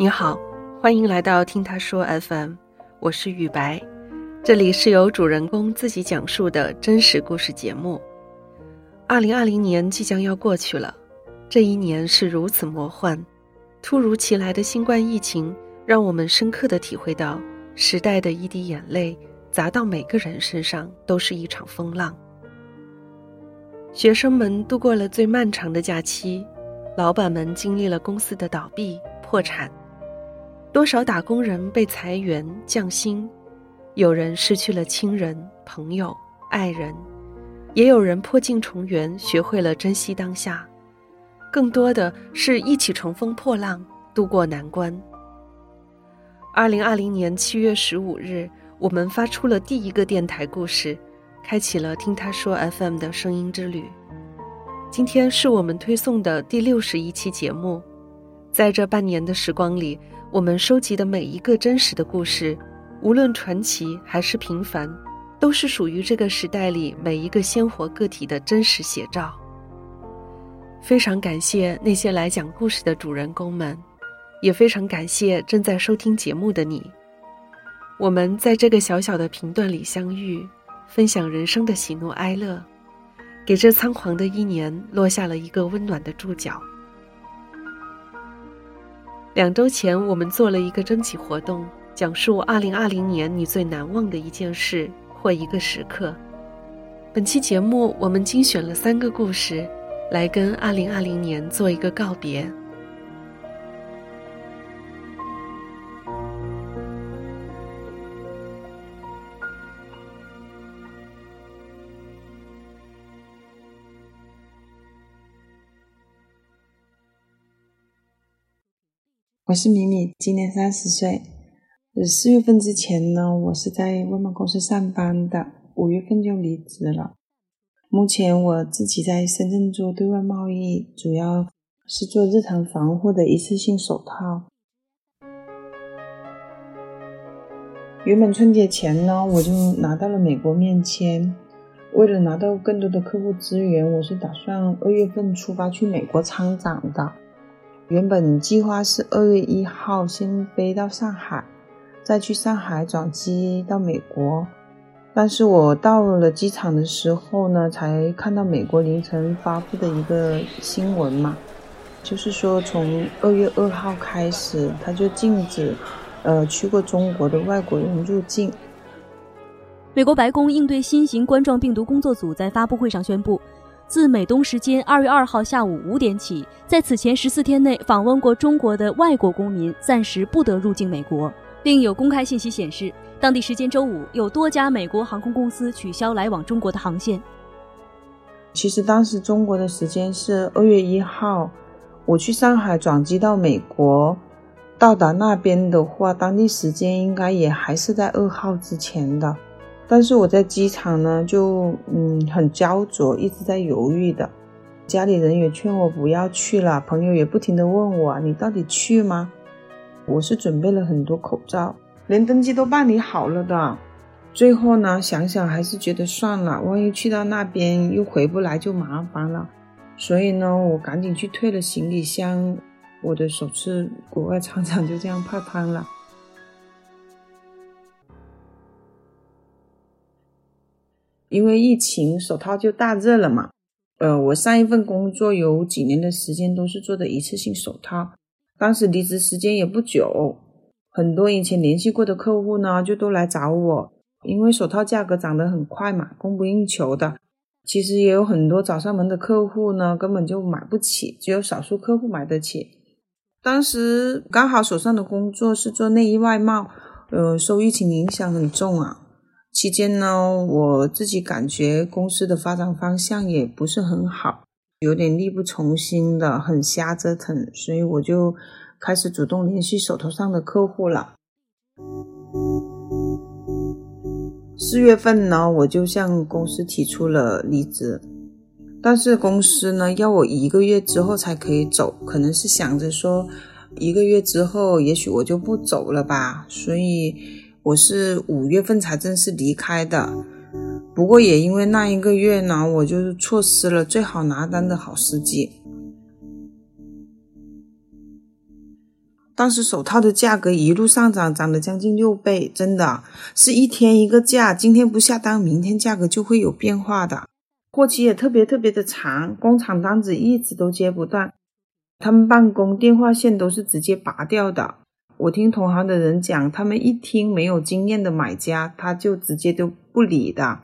你好，欢迎来到听他说 FM，我是雨白，这里是由主人公自己讲述的真实故事节目。二零二零年即将要过去了，这一年是如此魔幻，突如其来的新冠疫情让我们深刻的体会到，时代的一滴眼泪砸到每个人身上都是一场风浪。学生们度过了最漫长的假期，老板们经历了公司的倒闭、破产，多少打工人被裁员、降薪，有人失去了亲人、朋友、爱人，也有人破镜重圆，学会了珍惜当下，更多的是一起乘风破浪，渡过难关。二零二零年七月十五日，我们发出了第一个电台故事。开启了听他说 FM 的声音之旅。今天是我们推送的第六十一期节目。在这半年的时光里，我们收集的每一个真实的故事，无论传奇还是平凡，都是属于这个时代里每一个鲜活个体的真实写照。非常感谢那些来讲故事的主人公们，也非常感谢正在收听节目的你。我们在这个小小的频段里相遇。分享人生的喜怒哀乐，给这仓皇的一年落下了一个温暖的注脚。两周前，我们做了一个征集活动，讲述2020年你最难忘的一件事或一个时刻。本期节目，我们精选了三个故事，来跟2020年做一个告别。我是米米，今年三十岁。四月份之前呢，我是在外贸公司上班的，五月份就离职了。目前我自己在深圳做对外贸易，主要是做日常防护的一次性手套。原本春节前呢，我就拿到了美国面签。为了拿到更多的客户资源，我是打算二月份出发去美国参展的。原本计划是二月一号先飞到上海，再去上海转机到美国。但是我到了机场的时候呢，才看到美国凌晨发布的一个新闻嘛，就是说从二月二号开始，他就禁止，呃，去过中国的外国人入境。美国白宫应对新型冠状病毒工作组在发布会上宣布。自美东时间二月二号下午五点起，在此前十四天内访问过中国的外国公民暂时不得入境美国。另有公开信息显示，当地时间周五有多家美国航空公司取消来往中国的航线。其实当时中国的时间是二月一号，我去上海转机到美国，到达那边的话，当地时间应该也还是在二号之前的。但是我在机场呢，就嗯很焦灼，一直在犹豫的。家里人也劝我不要去了，朋友也不停的问我，你到底去吗？我是准备了很多口罩，连登机都办理好了的。最后呢，想想还是觉得算了，万一去到那边又回不来就麻烦了。所以呢，我赶紧去退了行李箱，我的首次国外参展就这样泡汤了。因为疫情，手套就大热了嘛。呃，我上一份工作有几年的时间都是做的一次性手套，当时离职时间也不久，很多以前联系过的客户呢，就都来找我，因为手套价格涨得很快嘛，供不应求的。其实也有很多找上门的客户呢，根本就买不起，只有少数客户买得起。当时刚好手上的工作是做内衣外贸，呃，受疫情影响很重啊。期间呢，我自己感觉公司的发展方向也不是很好，有点力不从心的，很瞎折腾，所以我就开始主动联系手头上的客户了。四月份呢，我就向公司提出了离职，但是公司呢要我一个月之后才可以走，可能是想着说一个月之后，也许我就不走了吧，所以。我是五月份才正式离开的，不过也因为那一个月呢，我就是错失了最好拿单的好时机。当时手套的价格一路上涨，涨了将近六倍，真的是一天一个价，今天不下单，明天价格就会有变化的。货期也特别特别的长，工厂单子一直都接不断，他们办公电话线都是直接拔掉的。我听同行的人讲，他们一听没有经验的买家，他就直接都不理的。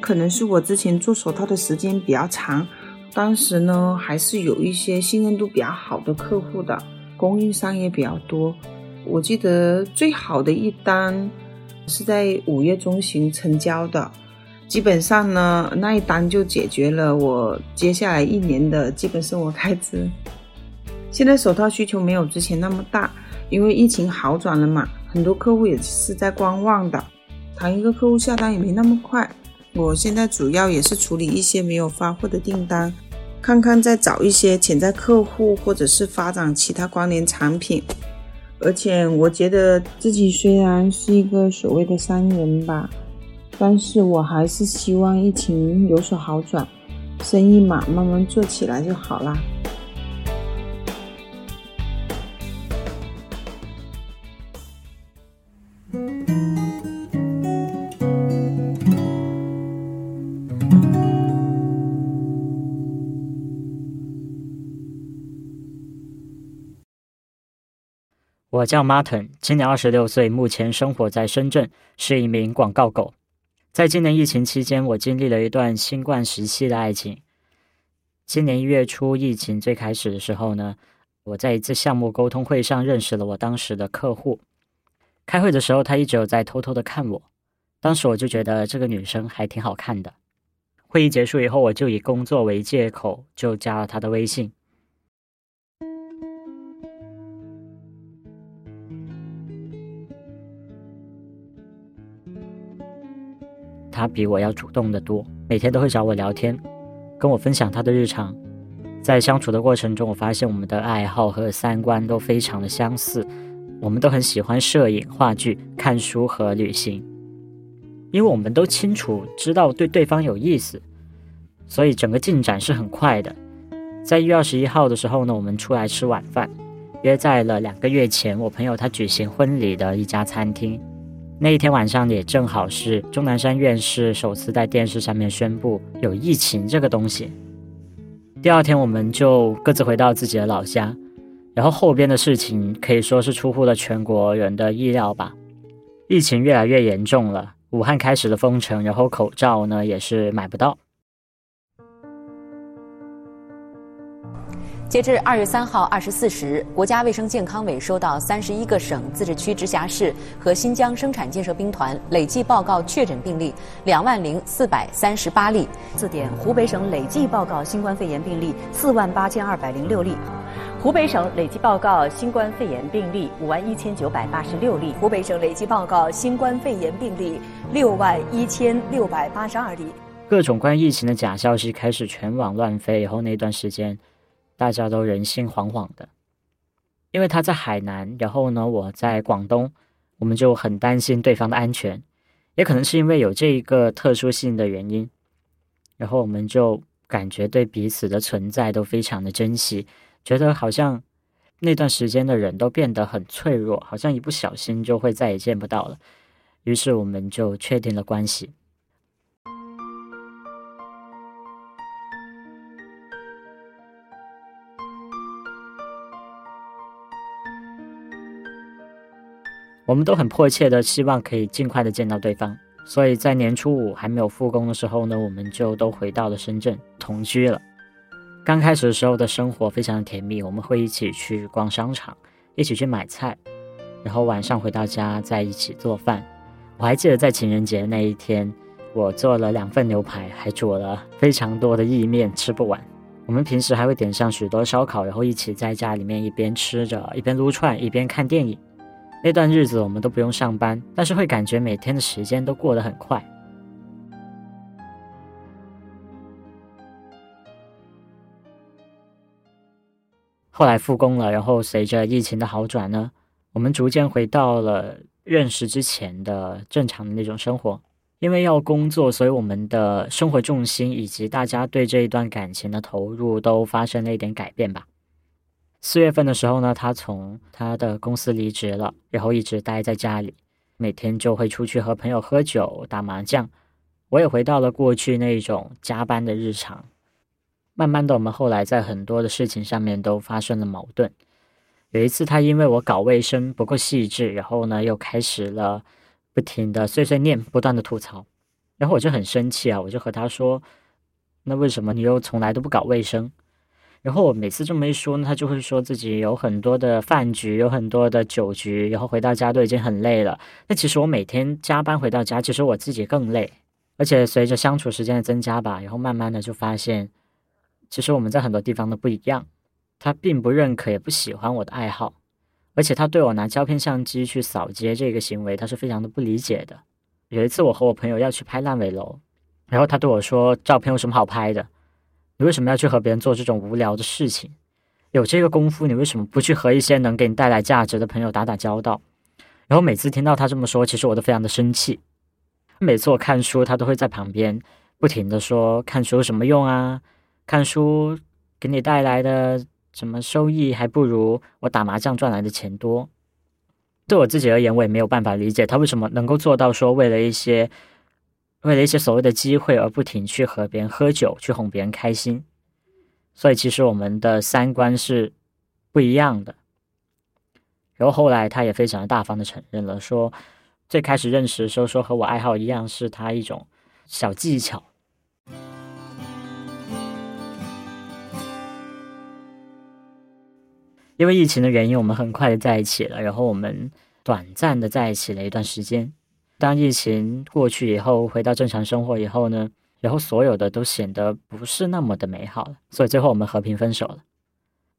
可能是我之前做手套的时间比较长。当时呢，还是有一些信任度比较好的客户的，供应商也比较多。我记得最好的一单是在五月中旬成交的，基本上呢，那一单就解决了我接下来一年的基本生活开支。现在手套需求没有之前那么大，因为疫情好转了嘛，很多客户也是在观望的，谈一个客户下单也没那么快。我现在主要也是处理一些没有发货的订单。看看再找一些潜在客户，或者是发展其他关联产品。而且我觉得自己虽然是一个所谓的商人吧，但是我还是希望疫情有所好转，生意嘛慢慢做起来就好啦。我叫 Martin，今年二十六岁，目前生活在深圳，是一名广告狗。在今年疫情期间，我经历了一段新冠时期的爱情。今年一月初，疫情最开始的时候呢，我在一次项目沟通会上认识了我当时的客户。开会的时候，他一直有在偷偷的看我，当时我就觉得这个女生还挺好看的。会议结束以后，我就以工作为借口，就加了她的微信。他比我要主动的多，每天都会找我聊天，跟我分享他的日常。在相处的过程中，我发现我们的爱好和三观都非常的相似，我们都很喜欢摄影、话剧、看书和旅行。因为我们都清楚知道对对方有意思，所以整个进展是很快的。在一月二十一号的时候呢，我们出来吃晚饭，约在了两个月前我朋友他举行婚礼的一家餐厅。那一天晚上也正好是钟南山院士首次在电视上面宣布有疫情这个东西。第二天我们就各自回到自己的老家，然后后边的事情可以说是出乎了全国人的意料吧。疫情越来越严重了，武汉开始了封城，然后口罩呢也是买不到。截至二月三号二十四时，国家卫生健康委收到三十一个省、自治区、直辖市和新疆生产建设兵团累计报告确诊病例两万零四百三十八例。四点：湖北省累计报告新冠肺炎病例四万八千二百零六例，湖北省累计报告新冠肺炎病例五万一千九百八十六例，湖北省累计报告新冠肺炎病例六万一千六百八十二例。各种关于疫情的假消息开始全网乱飞以后，那段时间。大家都人心惶惶的，因为他在海南，然后呢，我在广东，我们就很担心对方的安全，也可能是因为有这一个特殊性的原因，然后我们就感觉对彼此的存在都非常的珍惜，觉得好像那段时间的人都变得很脆弱，好像一不小心就会再也见不到了，于是我们就确定了关系。我们都很迫切的希望可以尽快的见到对方，所以在年初五还没有复工的时候呢，我们就都回到了深圳同居了。刚开始的时候的生活非常的甜蜜，我们会一起去逛商场，一起去买菜，然后晚上回到家在一起做饭。我还记得在情人节那一天，我做了两份牛排，还煮了非常多的意面，吃不完。我们平时还会点上许多烧烤，然后一起在家里面一边吃着，一边撸串，一边看电影。那段日子我们都不用上班，但是会感觉每天的时间都过得很快。后来复工了，然后随着疫情的好转呢，我们逐渐回到了认识之前的正常的那种生活。因为要工作，所以我们的生活重心以及大家对这一段感情的投入都发生了一点改变吧。四月份的时候呢，他从他的公司离职了，然后一直待在家里，每天就会出去和朋友喝酒、打麻将。我也回到了过去那种加班的日常。慢慢的，我们后来在很多的事情上面都发生了矛盾。有一次，他因为我搞卫生不够细致，然后呢又开始了不停的碎碎念，不断的吐槽。然后我就很生气啊，我就和他说：“那为什么你又从来都不搞卫生？”然后我每次这么一说呢，他就会说自己有很多的饭局，有很多的酒局，然后回到家都已经很累了。那其实我每天加班回到家，其实我自己更累。而且随着相处时间的增加吧，然后慢慢的就发现，其实我们在很多地方都不一样。他并不认可，也不喜欢我的爱好，而且他对我拿胶片相机去扫街这个行为，他是非常的不理解的。有一次我和我朋友要去拍烂尾楼，然后他对我说：“照片有什么好拍的？你为什么要去和别人做这种无聊的事情？有这个功夫，你为什么不去和一些能给你带来价值的朋友打打交道？”然后每次听到他这么说，其实我都非常的生气。每次我看书，他都会在旁边不停的说：“看书有什么用啊？看书给你带来的什么收益，还不如我打麻将赚来的钱多。”对我自己而言，我也没有办法理解他为什么能够做到说为了一些为了一些所谓的机会而不停去和别人喝酒，去哄别人开心。所以其实我们的三观是不一样的。然后后来他也非常大方的承认了，说。最开始认识的时候，说和我爱好一样，是他一种小技巧。因为疫情的原因，我们很快的在一起了，然后我们短暂的在一起了一段时间。当疫情过去以后，回到正常生活以后呢，然后所有的都显得不是那么的美好了，所以最后我们和平分手了。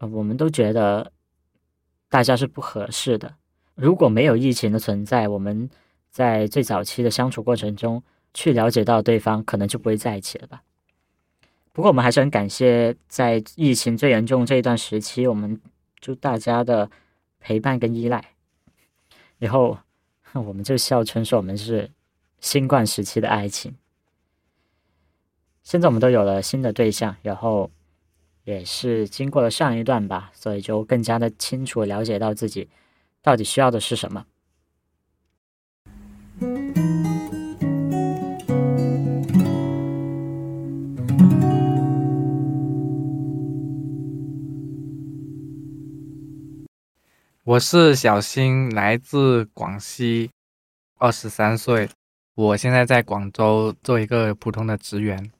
我们都觉得大家是不合适的。如果没有疫情的存在，我们在最早期的相处过程中去了解到对方，可能就不会在一起了吧。不过我们还是很感谢，在疫情最严重这一段时期，我们就大家的陪伴跟依赖。以后那 我们就笑称说我们是新冠时期的爱情。现在我们都有了新的对象，然后也是经过了上一段吧，所以就更加的清楚了解到自己。到底需要的是什么？我是小新，来自广西，二十三岁，我现在在广州做一个普通的职员。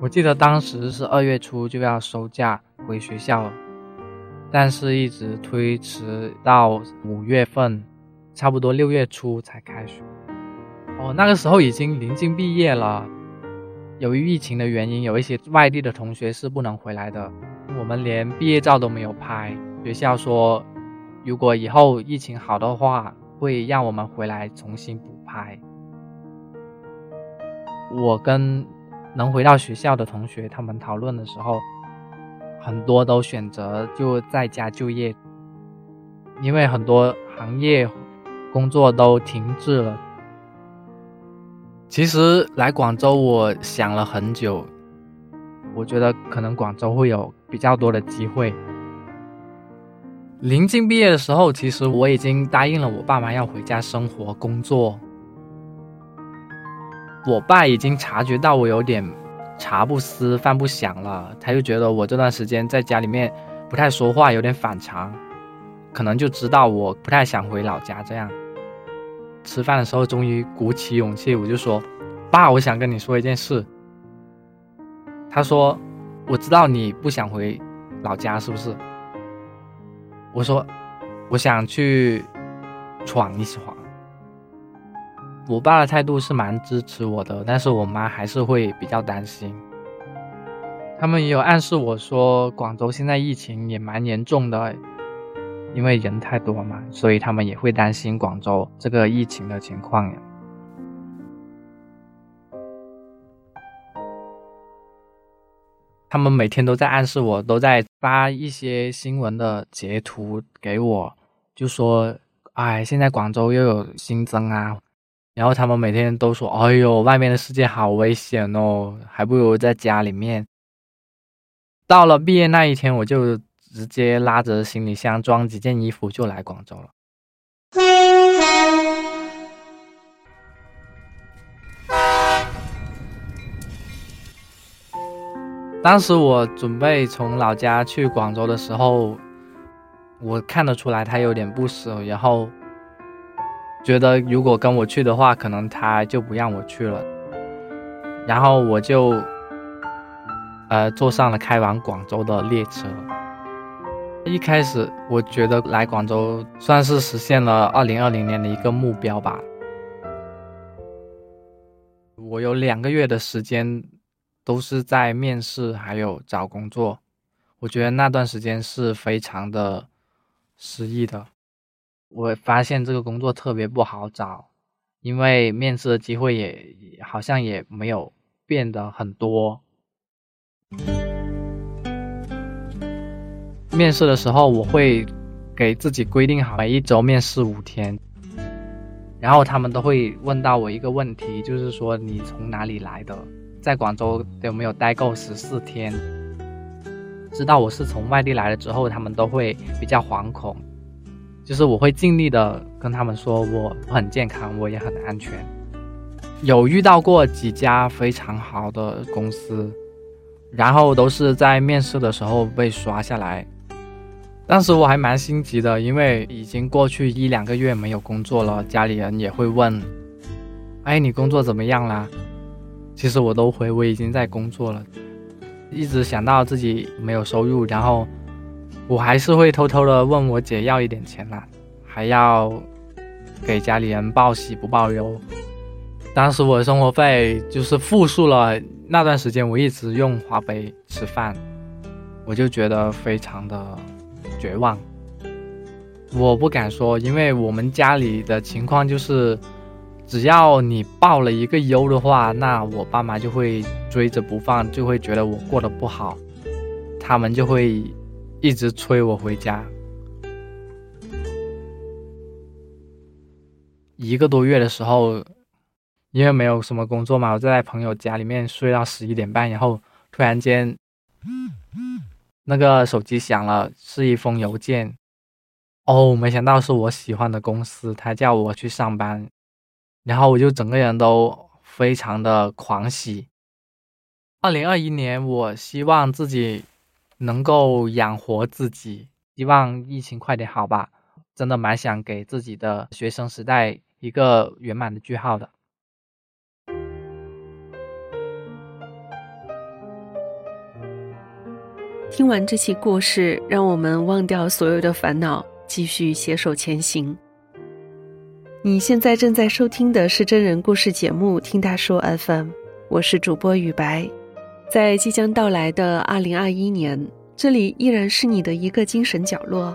我记得当时是二月初就要收假回学校了，但是一直推迟到五月份，差不多六月初才开学。哦，那个时候已经临近毕业了。由于疫情的原因，有一些外地的同学是不能回来的，我们连毕业照都没有拍。学校说，如果以后疫情好的话，会让我们回来重新补拍。我跟。能回到学校的同学，他们讨论的时候，很多都选择就在家就业，因为很多行业工作都停滞了。其实来广州，我想了很久，我觉得可能广州会有比较多的机会。临近毕业的时候，其实我已经答应了我爸妈要回家生活工作。我爸已经察觉到我有点茶不思饭不想了，他就觉得我这段时间在家里面不太说话，有点反常，可能就知道我不太想回老家。这样吃饭的时候，终于鼓起勇气，我就说：“爸，我想跟你说一件事。”他说：“我知道你不想回老家，是不是？”我说：“我想去闯一闯。”我爸的态度是蛮支持我的，但是我妈还是会比较担心。他们也有暗示我说，广州现在疫情也蛮严重的，因为人太多嘛，所以他们也会担心广州这个疫情的情况呀。他们每天都在暗示我，都在发一些新闻的截图给我，就说哎，现在广州又有新增啊，然后他们每天都说，哎呦，外面的世界好危险哦，还不如在家里面。到了毕业那一天，我就直接拉着行李箱，装几件衣服就来广州了。当时我准备从老家去广州的时候，我看得出来他有点不舍，然后觉得如果跟我去的话，可能他就不让我去了。然后我就呃坐上了开往广州的列车。一开始我觉得来广州算是实现了二零二零年的一个目标吧。我有两个月的时间。都是在面试，还有找工作。我觉得那段时间是非常的失意的。我发现这个工作特别不好找，因为面试的机会也好像也没有变得很多。面试的时候，我会给自己规定好每一周面试五天，然后他们都会问到我一个问题，就是说你从哪里来的？在广州有没有待够十四天？知道我是从外地来了之后，他们都会比较惶恐。就是我会尽力的跟他们说我很健康，我也很安全。有遇到过几家非常好的公司，然后都是在面试的时候被刷下来。当时我还蛮心急的，因为已经过去一两个月没有工作了，家里人也会问：“哎，你工作怎么样啦？”其实我都回，我已经在工作了，一直想到自己没有收入，然后我还是会偷偷的问我姐要一点钱啦，还要给家里人报喜不报忧。当时我的生活费就是负数了，那段时间我一直用花呗吃饭，我就觉得非常的绝望。我不敢说，因为我们家里的情况就是。只要你报了一个优的话，那我爸妈就会追着不放，就会觉得我过得不好，他们就会一直催我回家。一个多月的时候，因为没有什么工作嘛，我在朋友家里面睡到十一点半，然后突然间，那个手机响了，是一封邮件。哦，没想到是我喜欢的公司，他叫我去上班。然后我就整个人都非常的狂喜。二零二一年，我希望自己能够养活自己，希望疫情快点好吧。真的蛮想给自己的学生时代一个圆满的句号的。听完这期故事，让我们忘掉所有的烦恼，继续携手前行。你现在正在收听的是真人故事节目《听他说 FM》，我是主播雨白。在即将到来的二零二一年，这里依然是你的一个精神角落。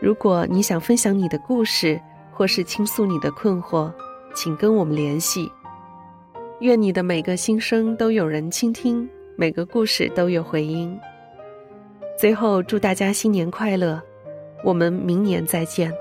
如果你想分享你的故事，或是倾诉你的困惑，请跟我们联系。愿你的每个心声都有人倾听，每个故事都有回音。最后，祝大家新年快乐！我们明年再见。